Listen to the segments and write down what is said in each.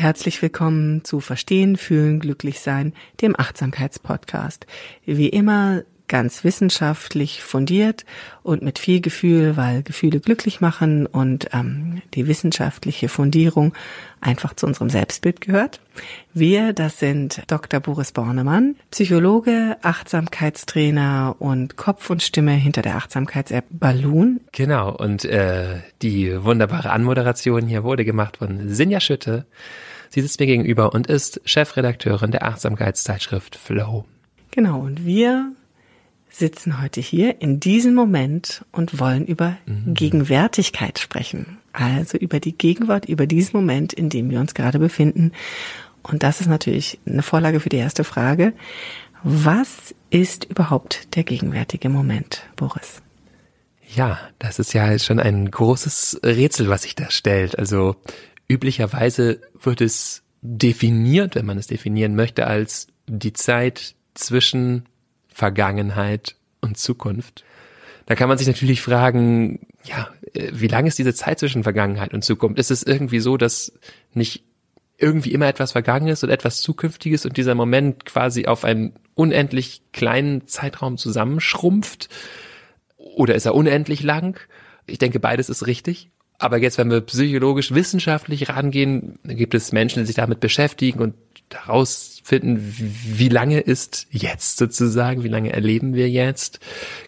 Herzlich willkommen zu Verstehen, Fühlen, Glücklichsein, dem Achtsamkeitspodcast. Wie immer ganz wissenschaftlich fundiert und mit viel Gefühl, weil Gefühle glücklich machen und ähm, die wissenschaftliche Fundierung einfach zu unserem Selbstbild gehört. Wir, das sind Dr. Boris Bornemann, Psychologe, Achtsamkeitstrainer und Kopf und Stimme hinter der Achtsamkeits-App Balloon. Genau, und äh, die wunderbare Anmoderation hier wurde gemacht von Sinja Schütte. Sie sitzt mir gegenüber und ist Chefredakteurin der Achtsamkeitszeitschrift Flow. Genau, und wir sitzen heute hier in diesem Moment und wollen über mhm. Gegenwärtigkeit sprechen. Also über die Gegenwart, über diesen Moment, in dem wir uns gerade befinden. Und das ist natürlich eine Vorlage für die erste Frage. Was ist überhaupt der gegenwärtige Moment, Boris? Ja, das ist ja schon ein großes Rätsel, was sich da stellt. Also üblicherweise wird es definiert, wenn man es definieren möchte, als die Zeit zwischen Vergangenheit und Zukunft. Da kann man sich natürlich fragen, ja, äh, wie lang ist diese Zeit zwischen Vergangenheit und Zukunft? Ist es irgendwie so, dass nicht irgendwie immer etwas Vergangenes und etwas Zukünftiges und dieser Moment quasi auf einen unendlich kleinen Zeitraum zusammenschrumpft? Oder ist er unendlich lang? Ich denke, beides ist richtig. Aber jetzt, wenn wir psychologisch wissenschaftlich rangehen, gibt es Menschen, die sich damit beschäftigen und herausfinden, wie lange ist jetzt sozusagen, wie lange erleben wir jetzt.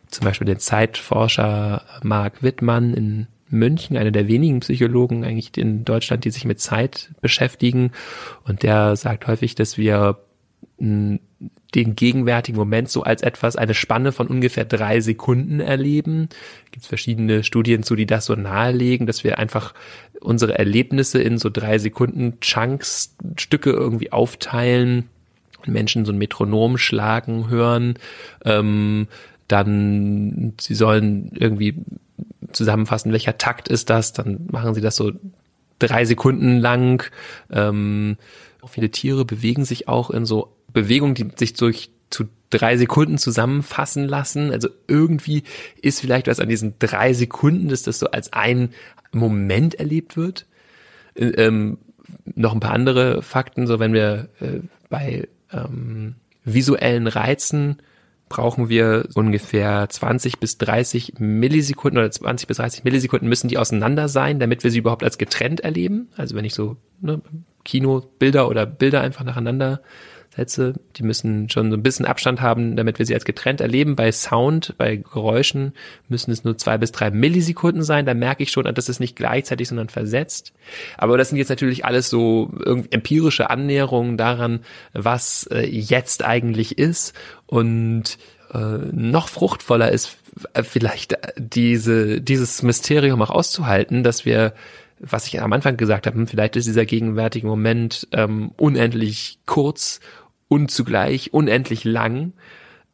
Zum Beispiel den Zeitforscher Mark Wittmann in München, einer der wenigen Psychologen eigentlich in Deutschland, die sich mit Zeit beschäftigen. Und der sagt häufig, dass wir den gegenwärtigen Moment so als etwas, eine Spanne von ungefähr drei Sekunden erleben. Gibt es verschiedene Studien zu, die das so nahelegen, dass wir einfach unsere Erlebnisse in so drei Sekunden Chunks, Stücke irgendwie aufteilen, Menschen so ein Metronom schlagen hören, ähm, dann sie sollen irgendwie zusammenfassen, welcher Takt ist das, dann machen sie das so drei Sekunden lang. Ähm, viele Tiere bewegen sich auch in so Bewegungen, die sich durch zu drei Sekunden zusammenfassen lassen. Also irgendwie ist vielleicht was an diesen drei Sekunden, dass das so als ein Moment erlebt wird. Äh, ähm, noch ein paar andere Fakten, so wenn wir äh, bei ähm, visuellen Reizen brauchen wir ungefähr 20 bis 30 Millisekunden oder 20 bis 30 Millisekunden müssen die auseinander sein, damit wir sie überhaupt als getrennt erleben. Also wenn ich so ne, Kino Bilder oder Bilder einfach nacheinander Sätze, die müssen schon so ein bisschen Abstand haben, damit wir sie als getrennt erleben. Bei Sound, bei Geräuschen müssen es nur zwei bis drei Millisekunden sein. Da merke ich schon, das ist nicht gleichzeitig, sondern versetzt. Aber das sind jetzt natürlich alles so empirische Annäherungen daran, was äh, jetzt eigentlich ist. Und äh, noch fruchtvoller ist vielleicht diese, dieses Mysterium auch auszuhalten, dass wir was ich am Anfang gesagt habe, hm, vielleicht ist dieser gegenwärtige Moment ähm, unendlich kurz und zugleich unendlich lang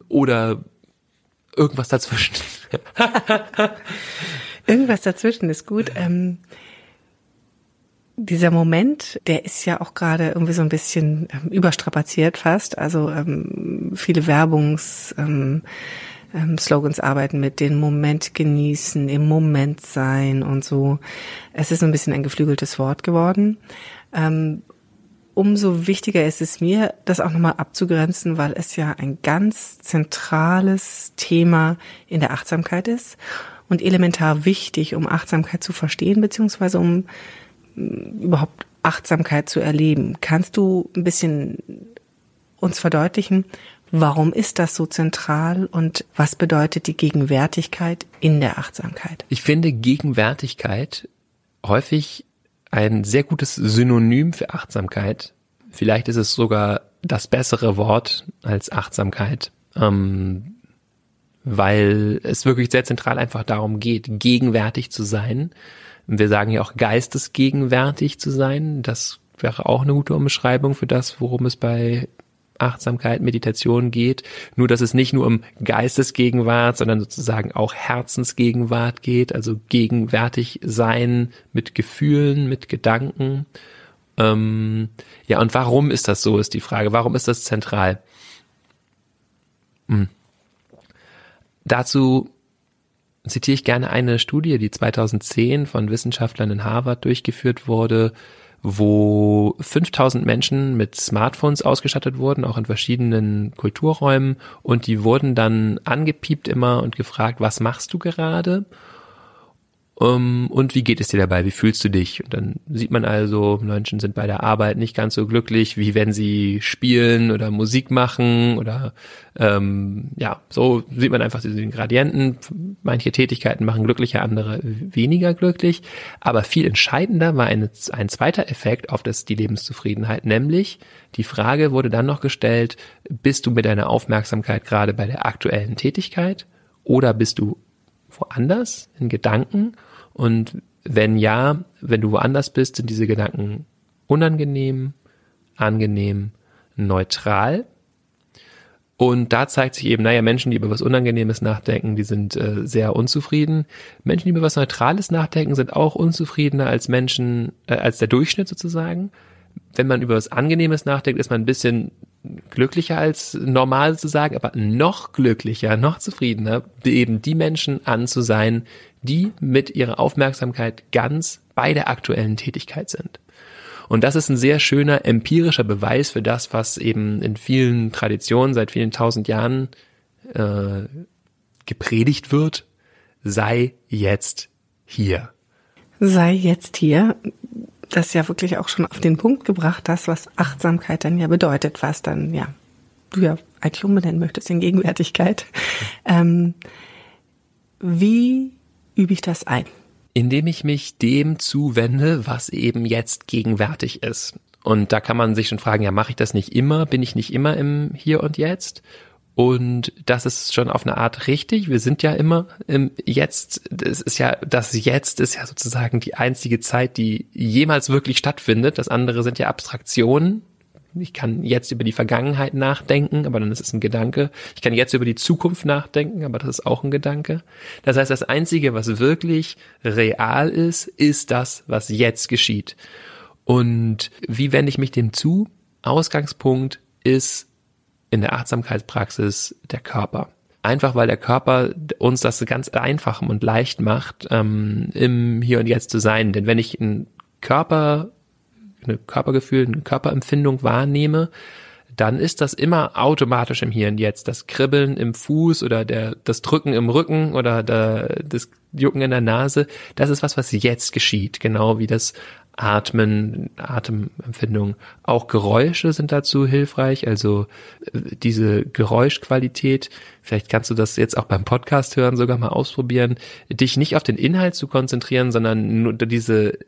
oder irgendwas dazwischen. irgendwas dazwischen ist gut. Ähm, dieser Moment, der ist ja auch gerade irgendwie so ein bisschen ähm, überstrapaziert fast. Also ähm, viele Werbungs ähm, ähm, Slogans arbeiten mit den Moment genießen, im Moment sein und so. Es ist so ein bisschen ein geflügeltes Wort geworden. Umso wichtiger ist es mir, das auch nochmal abzugrenzen, weil es ja ein ganz zentrales Thema in der Achtsamkeit ist und elementar wichtig, um Achtsamkeit zu verstehen, beziehungsweise um mm, überhaupt Achtsamkeit zu erleben. Kannst du ein bisschen uns verdeutlichen, warum ist das so zentral und was bedeutet die Gegenwärtigkeit in der Achtsamkeit? Ich finde Gegenwärtigkeit häufig ein sehr gutes Synonym für Achtsamkeit. Vielleicht ist es sogar das bessere Wort als Achtsamkeit, ähm, weil es wirklich sehr zentral einfach darum geht, gegenwärtig zu sein. Wir sagen ja auch geistesgegenwärtig zu sein. Das wäre auch eine gute Umschreibung für das, worum es bei Achtsamkeit, Meditation geht. Nur, dass es nicht nur um Geistesgegenwart, sondern sozusagen auch Herzensgegenwart geht, also gegenwärtig sein mit Gefühlen, mit Gedanken. Ähm, ja, und warum ist das so, ist die Frage. Warum ist das zentral? Hm. Dazu zitiere ich gerne eine Studie, die 2010 von Wissenschaftlern in Harvard durchgeführt wurde, wo 5000 Menschen mit Smartphones ausgestattet wurden, auch in verschiedenen Kulturräumen und die wurden dann angepiept immer und gefragt, was machst du gerade? Um, ähm, und wie geht es dir dabei? Wie fühlst du dich? Und dann sieht man also, Menschen sind bei der Arbeit nicht ganz so glücklich, wie wenn sie spielen oder Musik machen oder ähm, ja, so sieht man einfach den Gradienten. Manche Tätigkeiten machen glücklicher, andere weniger glücklich. Aber viel entscheidender war eine, ein zweiter Effekt auf das die Lebenszufriedenheit, nämlich die Frage wurde dann noch gestellt: Bist du mit deiner Aufmerksamkeit gerade bei der aktuellen Tätigkeit oder bist du woanders in Gedanken? Und wenn ja, wenn du woanders bist, sind diese Gedanken unangenehm, angenehm, neutral. Und da zeigt sich eben, naja, Menschen, die über was Unangenehmes nachdenken, die sind äh, sehr unzufrieden. Menschen, die über was Neutrales nachdenken, sind auch unzufriedener als Menschen, äh, als der Durchschnitt sozusagen. Wenn man über was Angenehmes nachdenkt, ist man ein bisschen glücklicher als normal sozusagen, aber noch glücklicher, noch zufriedener, eben die Menschen an zu sein, die mit ihrer Aufmerksamkeit ganz bei der aktuellen Tätigkeit sind. Und das ist ein sehr schöner empirischer Beweis für das, was eben in vielen Traditionen seit vielen tausend Jahren äh, gepredigt wird. Sei jetzt hier. Sei jetzt hier das ja wirklich auch schon auf den Punkt gebracht hast, was Achtsamkeit dann ja bedeutet, was dann ja du ja eigentlich umbenennen möchtest in Gegenwärtigkeit. Ähm, wie übe ich das ein? Indem ich mich dem zuwende, was eben jetzt gegenwärtig ist. Und da kann man sich schon fragen, ja, mache ich das nicht immer? Bin ich nicht immer im Hier und Jetzt? Und das ist schon auf eine Art richtig. Wir sind ja immer im Jetzt. Das ist ja, das Jetzt ist ja sozusagen die einzige Zeit, die jemals wirklich stattfindet. Das andere sind ja Abstraktionen. Ich kann jetzt über die Vergangenheit nachdenken, aber dann ist es ein Gedanke. Ich kann jetzt über die Zukunft nachdenken, aber das ist auch ein Gedanke. Das heißt, das Einzige, was wirklich real ist, ist das, was jetzt geschieht. Und wie wende ich mich dem zu? Ausgangspunkt ist in der Achtsamkeitspraxis der Körper. Einfach weil der Körper uns das ganz einfach und leicht macht, ähm, im Hier und Jetzt zu sein. Denn wenn ich einen Körper, eine Körpergefühl, eine Körperempfindung wahrnehme, dann ist das immer automatisch im Hier und Jetzt. Das Kribbeln im Fuß oder der, das Drücken im Rücken oder der, das Jucken in der Nase, das ist was, was jetzt geschieht. Genau wie das Atmen, Atemempfindung. Auch Geräusche sind dazu hilfreich, also äh, diese Geräuschqualität, vielleicht kannst du das jetzt auch beim Podcast hören sogar mal ausprobieren, dich nicht auf den Inhalt zu konzentrieren, sondern nur diese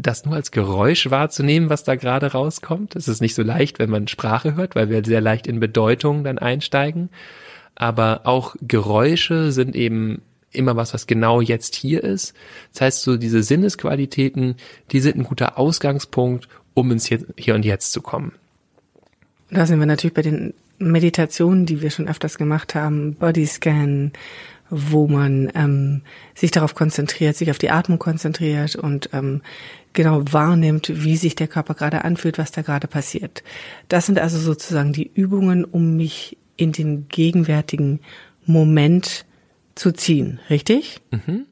das nur als Geräusch wahrzunehmen, was da gerade rauskommt. Es ist nicht so leicht, wenn man Sprache hört, weil wir sehr leicht in Bedeutung dann einsteigen. Aber auch Geräusche sind eben immer was, was genau jetzt hier ist. Das heißt, so diese Sinnesqualitäten, die sind ein guter Ausgangspunkt, um ins Hier und Jetzt zu kommen. Da sind wir natürlich bei den Meditationen, die wir schon öfters gemacht haben, Bodyscan, wo man ähm, sich darauf konzentriert, sich auf die Atmung konzentriert und ähm, genau wahrnimmt, wie sich der Körper gerade anfühlt, was da gerade passiert. Das sind also sozusagen die Übungen, um mich in den gegenwärtigen Moment zu ziehen, richtig? Mhm.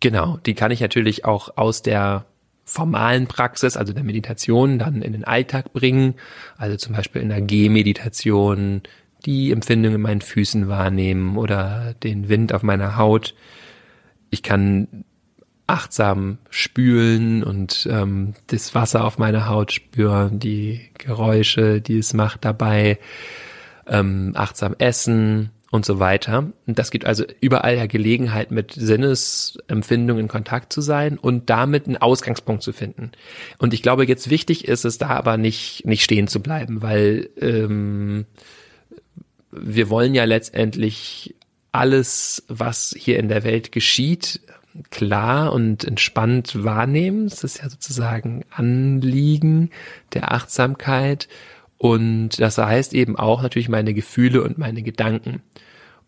Genau, die kann ich natürlich auch aus der formalen Praxis, also der Meditation, dann in den Alltag bringen. Also zum Beispiel in der Gehmeditation die Empfindung in meinen Füßen wahrnehmen oder den Wind auf meiner Haut. Ich kann achtsam spülen und ähm, das Wasser auf meiner Haut spüren, die Geräusche, die es macht dabei, ähm, achtsam essen und so weiter. Und das gibt also überall ja Gelegenheit, mit Sinnesempfindungen in Kontakt zu sein und damit einen Ausgangspunkt zu finden. Und ich glaube, jetzt wichtig ist es da aber nicht, nicht stehen zu bleiben, weil ähm, wir wollen ja letztendlich alles, was hier in der Welt geschieht, klar und entspannt wahrnehmen. Das ist ja sozusagen Anliegen der Achtsamkeit. Und das heißt eben auch natürlich meine Gefühle und meine Gedanken.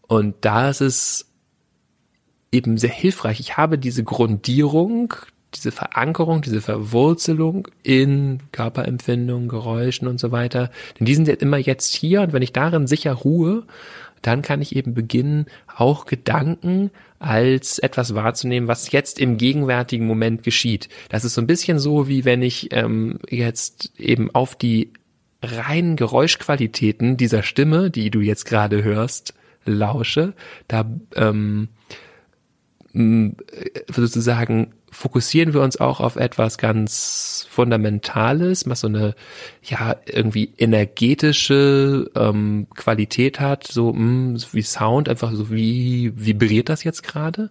Und da ist es eben sehr hilfreich. Ich habe diese Grundierung, diese Verankerung, diese Verwurzelung in Körperempfindungen, Geräuschen und so weiter. Denn die sind jetzt immer jetzt hier und wenn ich darin sicher ruhe, dann kann ich eben beginnen, auch Gedanken als etwas wahrzunehmen, was jetzt im gegenwärtigen Moment geschieht. Das ist so ein bisschen so, wie wenn ich ähm, jetzt eben auf die reinen Geräuschqualitäten dieser Stimme, die du jetzt gerade hörst, lausche. Da ähm, sozusagen fokussieren wir uns auch auf etwas ganz Fundamentales, was so eine ja irgendwie energetische ähm, Qualität hat, so mh, wie Sound, einfach so wie vibriert das jetzt gerade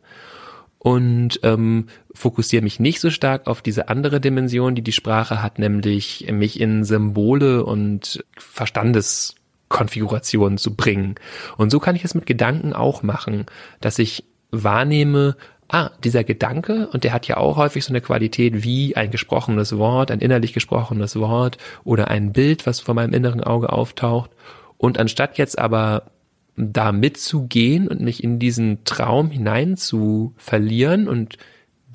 und ähm, fokussiere mich nicht so stark auf diese andere Dimension, die die Sprache hat, nämlich mich in Symbole und Verstandeskonfigurationen zu bringen. Und so kann ich es mit Gedanken auch machen, dass ich wahrnehme, ah, dieser Gedanke, und der hat ja auch häufig so eine Qualität wie ein gesprochenes Wort, ein innerlich gesprochenes Wort oder ein Bild, was vor meinem inneren Auge auftaucht. Und anstatt jetzt aber da mitzugehen und mich in diesen Traum hinein zu verlieren und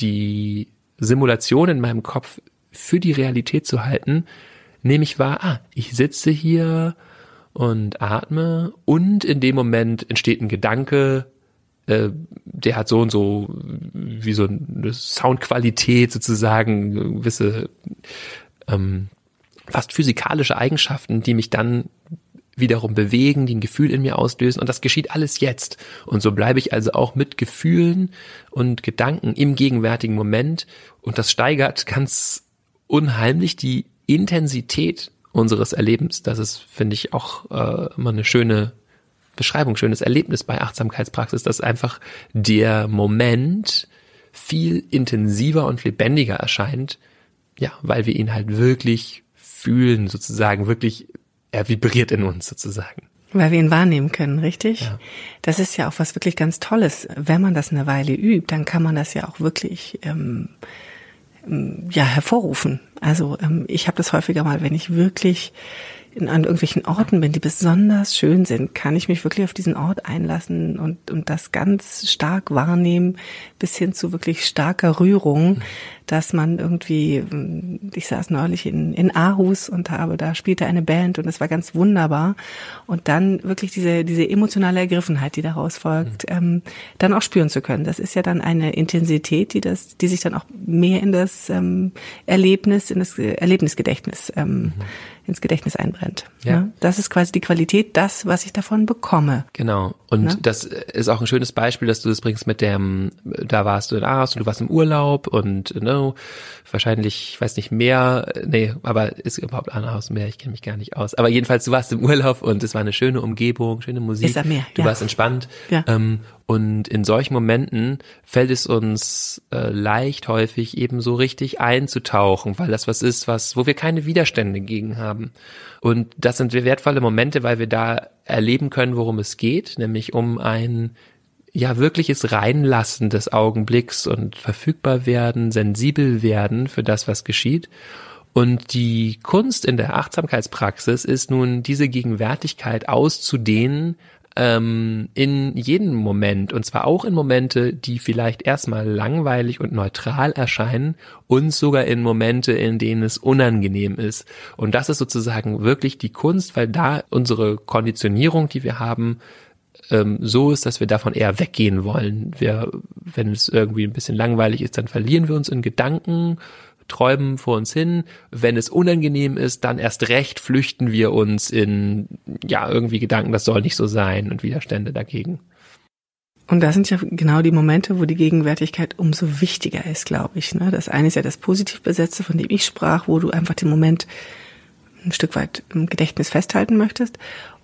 die Simulation in meinem Kopf für die Realität zu halten, nehme ich wahr, ah, ich sitze hier und atme. Und in dem Moment entsteht ein Gedanke, äh, der hat so und so wie so eine Soundqualität sozusagen, gewisse ähm, fast physikalische Eigenschaften, die mich dann wiederum bewegen, die ein Gefühl in mir auslösen. Und das geschieht alles jetzt. Und so bleibe ich also auch mit Gefühlen und Gedanken im gegenwärtigen Moment. Und das steigert ganz unheimlich die Intensität unseres Erlebens. Das ist, finde ich, auch äh, immer eine schöne Beschreibung, schönes Erlebnis bei Achtsamkeitspraxis, dass einfach der Moment viel intensiver und lebendiger erscheint, ja, weil wir ihn halt wirklich fühlen, sozusagen, wirklich, er vibriert in uns sozusagen. Weil wir ihn wahrnehmen können, richtig? Ja. Das ist ja auch was wirklich ganz Tolles. Wenn man das eine Weile übt, dann kann man das ja auch wirklich ähm, ja hervorrufen. Also ähm, ich habe das häufiger mal, wenn ich wirklich in, an irgendwelchen Orten bin, die besonders schön sind, kann ich mich wirklich auf diesen Ort einlassen und, und das ganz stark wahrnehmen, bis hin zu wirklich starker Rührung, dass man irgendwie, ich saß neulich in, in Aarhus und habe, da spielte eine Band und es war ganz wunderbar. Und dann wirklich diese, diese emotionale Ergriffenheit, die daraus folgt, mhm. ähm, dann auch spüren zu können. Das ist ja dann eine Intensität, die das, die sich dann auch mehr in das ähm, Erlebnis, in das Erlebnisgedächtnis ähm, mhm ins Gedächtnis einbrennt. Ja. ja. Das ist quasi die Qualität, das, was ich davon bekomme. Genau. Und ja? das ist auch ein schönes Beispiel, dass du das bringst mit dem, da warst du in Aarhus und du warst im Urlaub und no, wahrscheinlich, ich weiß nicht mehr, nee, aber ist überhaupt Aarhus mehr, ich kenne mich gar nicht aus. Aber jedenfalls, du warst im Urlaub und es war eine schöne Umgebung, schöne Musik. Ist am Meer, du ja. warst entspannt. Ja. Ähm, und in solchen Momenten fällt es uns äh, leicht häufig eben so richtig einzutauchen, weil das was ist, was, wo wir keine Widerstände gegen haben. Und das sind wertvolle Momente, weil wir da erleben können, worum es geht, nämlich um ein ja wirkliches Reinlassen des Augenblicks und verfügbar werden, sensibel werden für das, was geschieht. Und die Kunst in der Achtsamkeitspraxis ist nun, diese Gegenwärtigkeit auszudehnen ähm, in jedem Moment und zwar auch in Momente, die vielleicht erstmal langweilig und neutral erscheinen und sogar in Momente, in denen es unangenehm ist. Und das ist sozusagen wirklich die Kunst, weil da unsere Konditionierung, die wir haben, ähm, so ist, dass wir davon eher weggehen wollen. Wir, wenn es irgendwie ein bisschen langweilig ist, dann verlieren wir uns in Gedanken träumen vor uns hin. Wenn es unangenehm ist, dann erst recht flüchten wir uns in, ja, irgendwie Gedanken, das soll nicht so sein und Widerstände dagegen. Und das sind ja genau die Momente, wo die Gegenwärtigkeit umso wichtiger ist, glaube ich. Ne? Das eine ist ja das positiv besetzte, von dem ich sprach, wo du einfach den Moment ein Stück weit im Gedächtnis festhalten möchtest.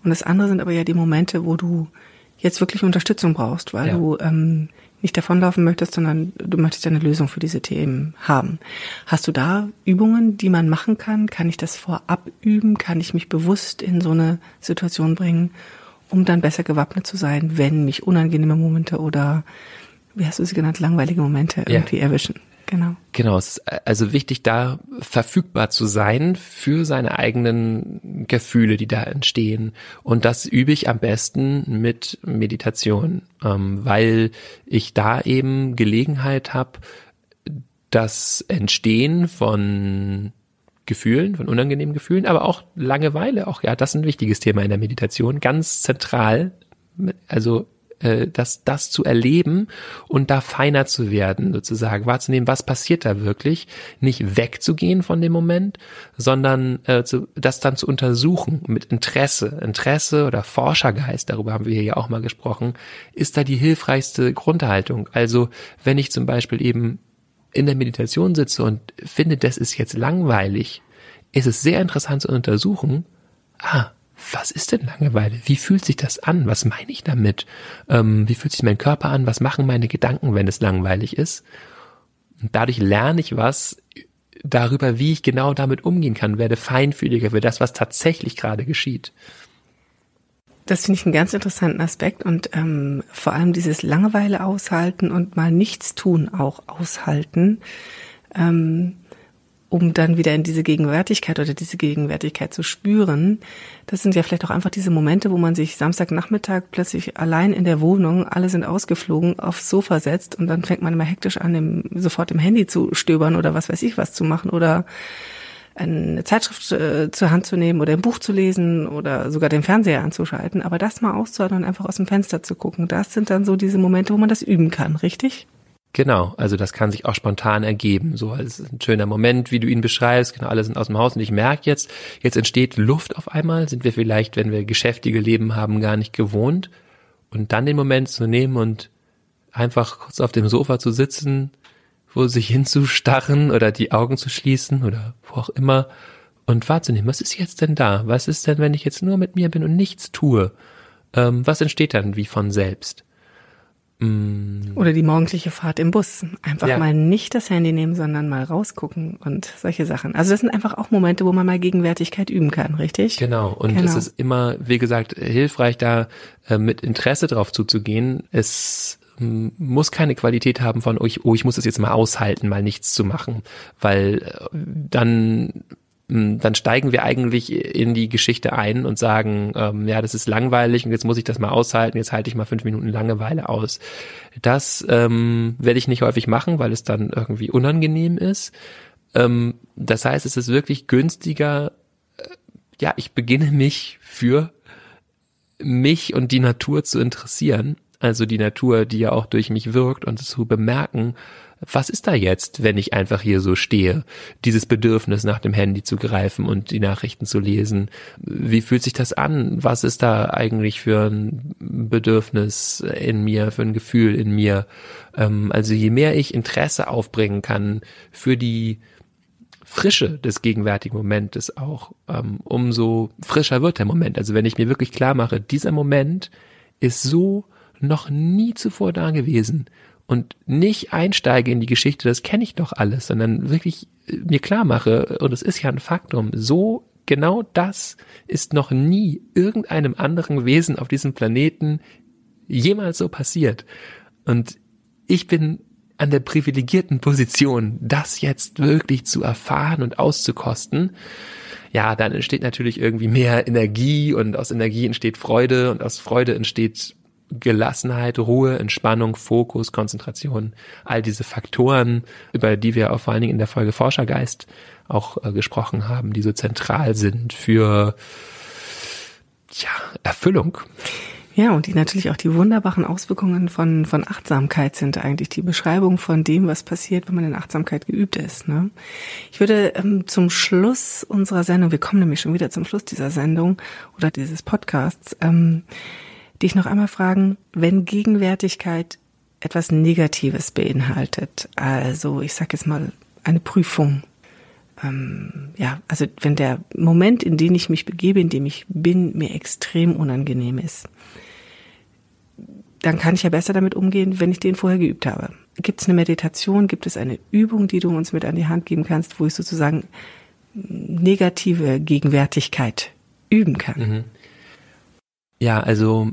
Und das andere sind aber ja die Momente, wo du jetzt wirklich Unterstützung brauchst, weil ja. du ähm, nicht davonlaufen möchtest, sondern du möchtest ja eine Lösung für diese Themen haben. Hast du da Übungen, die man machen kann? Kann ich das vorab üben? Kann ich mich bewusst in so eine Situation bringen, um dann besser gewappnet zu sein, wenn mich unangenehme Momente oder, wie hast du sie genannt, langweilige Momente irgendwie ja. erwischen? Genau. Genau, es ist also wichtig, da verfügbar zu sein für seine eigenen Gefühle, die da entstehen. Und das übe ich am besten mit Meditation, ähm, weil ich da eben Gelegenheit habe, das Entstehen von Gefühlen, von unangenehmen Gefühlen, aber auch Langeweile, auch ja, das ist ein wichtiges Thema in der Meditation, ganz zentral. Also äh, das, das zu erleben und da feiner zu werden, sozusagen wahrzunehmen, was passiert da wirklich, nicht wegzugehen von dem Moment, sondern äh, zu, das dann zu untersuchen mit Interesse, Interesse oder Forschergeist, darüber haben wir ja auch mal gesprochen, ist da die hilfreichste Grundhaltung. Also wenn ich zum Beispiel eben in der Meditation sitze und finde, das ist jetzt langweilig, ist es sehr interessant zu untersuchen, ah, was ist denn Langeweile? Wie fühlt sich das an? Was meine ich damit? Ähm, wie fühlt sich mein Körper an? Was machen meine Gedanken, wenn es langweilig ist? Und dadurch lerne ich was darüber, wie ich genau damit umgehen kann, werde feinfühliger für das, was tatsächlich gerade geschieht. Das finde ich einen ganz interessanten Aspekt und ähm, vor allem dieses Langeweile aushalten und mal nichts tun auch aushalten. Ähm, um dann wieder in diese Gegenwärtigkeit oder diese Gegenwärtigkeit zu spüren. Das sind ja vielleicht auch einfach diese Momente, wo man sich Samstagnachmittag plötzlich allein in der Wohnung, alle sind ausgeflogen, aufs Sofa setzt und dann fängt man immer hektisch an, im, sofort im Handy zu stöbern oder was weiß ich was zu machen oder eine Zeitschrift äh, zur Hand zu nehmen oder ein Buch zu lesen oder sogar den Fernseher anzuschalten. Aber das mal auszuhalten und einfach aus dem Fenster zu gucken, das sind dann so diese Momente, wo man das üben kann, richtig? Genau, also das kann sich auch spontan ergeben. So, es ist ein schöner Moment, wie du ihn beschreibst. Genau, alle sind aus dem Haus und ich merke jetzt, jetzt entsteht Luft auf einmal. Sind wir vielleicht, wenn wir geschäftige Leben haben, gar nicht gewohnt. Und dann den Moment zu nehmen und einfach kurz auf dem Sofa zu sitzen, wo sich hinzustarren oder die Augen zu schließen oder wo auch immer und wahrzunehmen, was ist jetzt denn da? Was ist denn, wenn ich jetzt nur mit mir bin und nichts tue? Ähm, was entsteht dann wie von selbst? Mm. Oder die morgendliche Fahrt im Bus. Einfach ja. mal nicht das Handy nehmen, sondern mal rausgucken und solche Sachen. Also das sind einfach auch Momente, wo man mal Gegenwärtigkeit üben kann, richtig? Genau. Und genau. es ist immer, wie gesagt, hilfreich, da äh, mit Interesse drauf zuzugehen. Es muss keine Qualität haben von, oh ich, oh, ich muss es jetzt mal aushalten, mal nichts zu machen, weil äh, dann dann steigen wir eigentlich in die Geschichte ein und sagen, ähm, ja, das ist langweilig und jetzt muss ich das mal aushalten, jetzt halte ich mal fünf Minuten Langeweile aus. Das ähm, werde ich nicht häufig machen, weil es dann irgendwie unangenehm ist. Ähm, das heißt, es ist wirklich günstiger, äh, ja, ich beginne mich für mich und die Natur zu interessieren, also die Natur, die ja auch durch mich wirkt und zu bemerken, was ist da jetzt, wenn ich einfach hier so stehe? Dieses Bedürfnis nach dem Handy zu greifen und die Nachrichten zu lesen. Wie fühlt sich das an? Was ist da eigentlich für ein Bedürfnis in mir, für ein Gefühl in mir? Ähm, also je mehr ich Interesse aufbringen kann für die Frische des gegenwärtigen Momentes auch, ähm, umso frischer wird der Moment. Also wenn ich mir wirklich klar mache, dieser Moment ist so noch nie zuvor da gewesen und nicht einsteige in die Geschichte, das kenne ich doch alles, sondern wirklich äh, mir klar mache, und es ist ja ein Faktum, so genau das ist noch nie irgendeinem anderen Wesen auf diesem Planeten jemals so passiert. Und ich bin an der privilegierten Position, das jetzt wirklich zu erfahren und auszukosten. Ja, dann entsteht natürlich irgendwie mehr Energie und aus Energie entsteht Freude und aus Freude entsteht Gelassenheit, Ruhe, Entspannung, Fokus, Konzentration, all diese Faktoren, über die wir auch vor allen Dingen in der Folge Forschergeist auch äh, gesprochen haben, die so zentral sind für ja, Erfüllung. Ja, und die natürlich auch die wunderbaren Auswirkungen von, von Achtsamkeit sind eigentlich die Beschreibung von dem, was passiert, wenn man in Achtsamkeit geübt ist. Ne? Ich würde ähm, zum Schluss unserer Sendung, wir kommen nämlich schon wieder zum Schluss dieser Sendung oder dieses Podcasts, ähm, dich noch einmal fragen, wenn Gegenwärtigkeit etwas Negatives beinhaltet, also ich sage jetzt mal eine Prüfung, ähm, ja, also wenn der Moment, in den ich mich begebe, in dem ich bin, mir extrem unangenehm ist, dann kann ich ja besser damit umgehen, wenn ich den vorher geübt habe. Gibt es eine Meditation, gibt es eine Übung, die du uns mit an die Hand geben kannst, wo ich sozusagen negative Gegenwärtigkeit üben kann? Mhm. Ja, also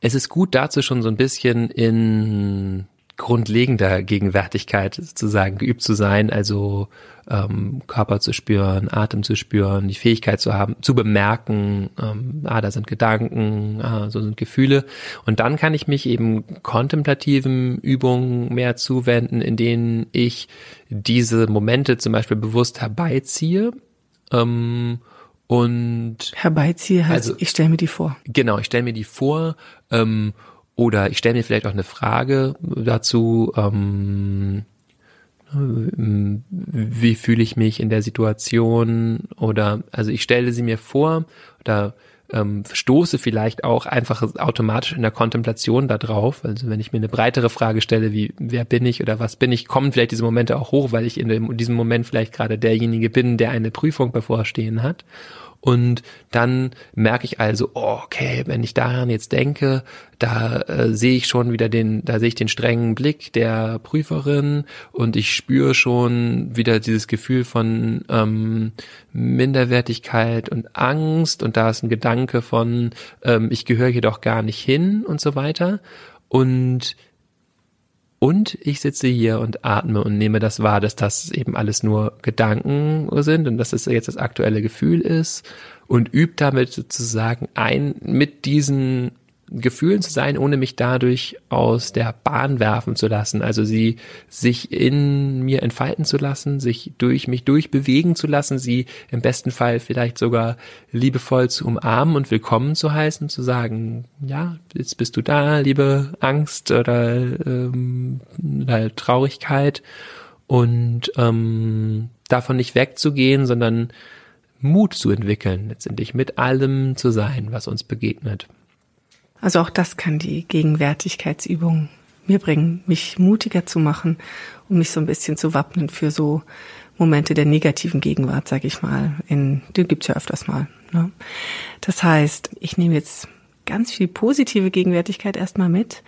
es ist gut dazu schon so ein bisschen in grundlegender Gegenwärtigkeit sozusagen geübt zu sein, also ähm, Körper zu spüren, Atem zu spüren, die Fähigkeit zu haben, zu bemerken, ähm, ah, da sind Gedanken, ah, so sind Gefühle. Und dann kann ich mich eben kontemplativen Übungen mehr zuwenden, in denen ich diese Momente zum Beispiel bewusst herbeiziehe. Ähm, und herbeiziehe heißt, also, ich stelle mir die vor. Genau, ich stelle mir die vor. Ähm, oder ich stelle mir vielleicht auch eine Frage dazu, ähm, wie fühle ich mich in der Situation oder also ich stelle sie mir vor oder ähm, stoße vielleicht auch einfach automatisch in der Kontemplation da drauf. Also wenn ich mir eine breitere Frage stelle, wie wer bin ich oder was bin ich, kommen vielleicht diese Momente auch hoch, weil ich in, dem, in diesem Moment vielleicht gerade derjenige bin, der eine Prüfung bevorstehen hat. Und dann merke ich also, oh, okay, wenn ich daran jetzt denke, da äh, sehe ich schon wieder den, da sehe ich den strengen Blick der Prüferin und ich spüre schon wieder dieses Gefühl von ähm, Minderwertigkeit und Angst und da ist ein Gedanke von, ähm, ich gehöre hier doch gar nicht hin und so weiter. Und und ich sitze hier und atme und nehme das wahr, dass das eben alles nur Gedanken sind und dass es jetzt das aktuelle Gefühl ist und übt damit sozusagen ein, mit diesen Gefühlen zu sein, ohne mich dadurch aus der Bahn werfen zu lassen. Also sie sich in mir entfalten zu lassen, sich durch mich durchbewegen zu lassen, sie im besten Fall vielleicht sogar liebevoll zu umarmen und willkommen zu heißen, zu sagen, ja, jetzt bist du da, liebe Angst oder, ähm, oder Traurigkeit und ähm, davon nicht wegzugehen, sondern Mut zu entwickeln, letztendlich mit allem zu sein, was uns begegnet. Also auch das kann die Gegenwärtigkeitsübung mir bringen, mich mutiger zu machen und mich so ein bisschen zu wappnen für so Momente der negativen Gegenwart, sag ich mal. In, die gibt's ja öfters mal. Ne? Das heißt, ich nehme jetzt ganz viel positive Gegenwärtigkeit erstmal mit,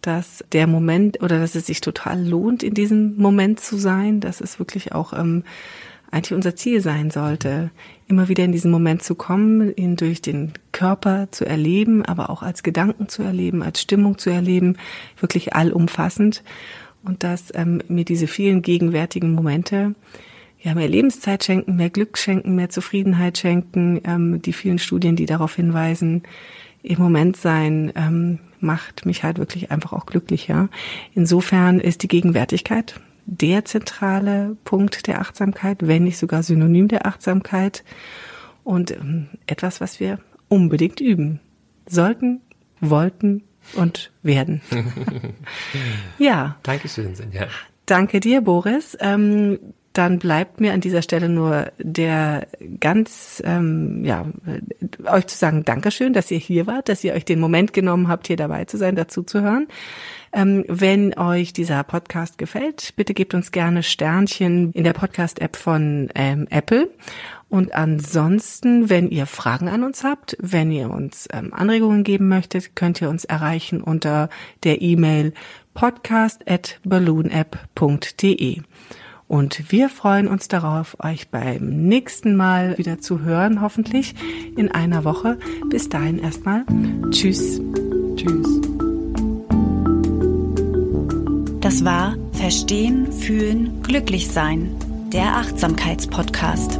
dass der Moment oder dass es sich total lohnt, in diesem Moment zu sein, dass es wirklich auch ähm, eigentlich unser Ziel sein sollte, immer wieder in diesen Moment zu kommen, ihn durch den Körper zu erleben, aber auch als Gedanken zu erleben, als Stimmung zu erleben, wirklich allumfassend. Und dass ähm, mir diese vielen gegenwärtigen Momente ja mehr Lebenszeit schenken, mehr Glück schenken, mehr Zufriedenheit schenken. Ähm, die vielen Studien, die darauf hinweisen, im Moment sein ähm, macht mich halt wirklich einfach auch glücklicher. Insofern ist die Gegenwärtigkeit der zentrale Punkt der Achtsamkeit, wenn nicht sogar Synonym der Achtsamkeit und ähm, etwas, was wir unbedingt üben sollten, wollten und werden. ja. Dankeschön, Sinja. Danke dir, Boris. Ähm, dann bleibt mir an dieser Stelle nur der ganz, ähm, ja, euch zu sagen, Dankeschön, dass ihr hier wart, dass ihr euch den Moment genommen habt, hier dabei zu sein, dazu zu hören. Ähm, wenn euch dieser Podcast gefällt, bitte gebt uns gerne Sternchen in der Podcast-App von ähm, Apple. Und ansonsten, wenn ihr Fragen an uns habt, wenn ihr uns ähm, Anregungen geben möchtet, könnt ihr uns erreichen unter der E-Mail podcast at balloonapp.de. Und wir freuen uns darauf, euch beim nächsten Mal wieder zu hören, hoffentlich in einer Woche. Bis dahin erstmal. Tschüss. Tschüss. Das war Verstehen, Fühlen, Glücklich Sein, der Achtsamkeitspodcast.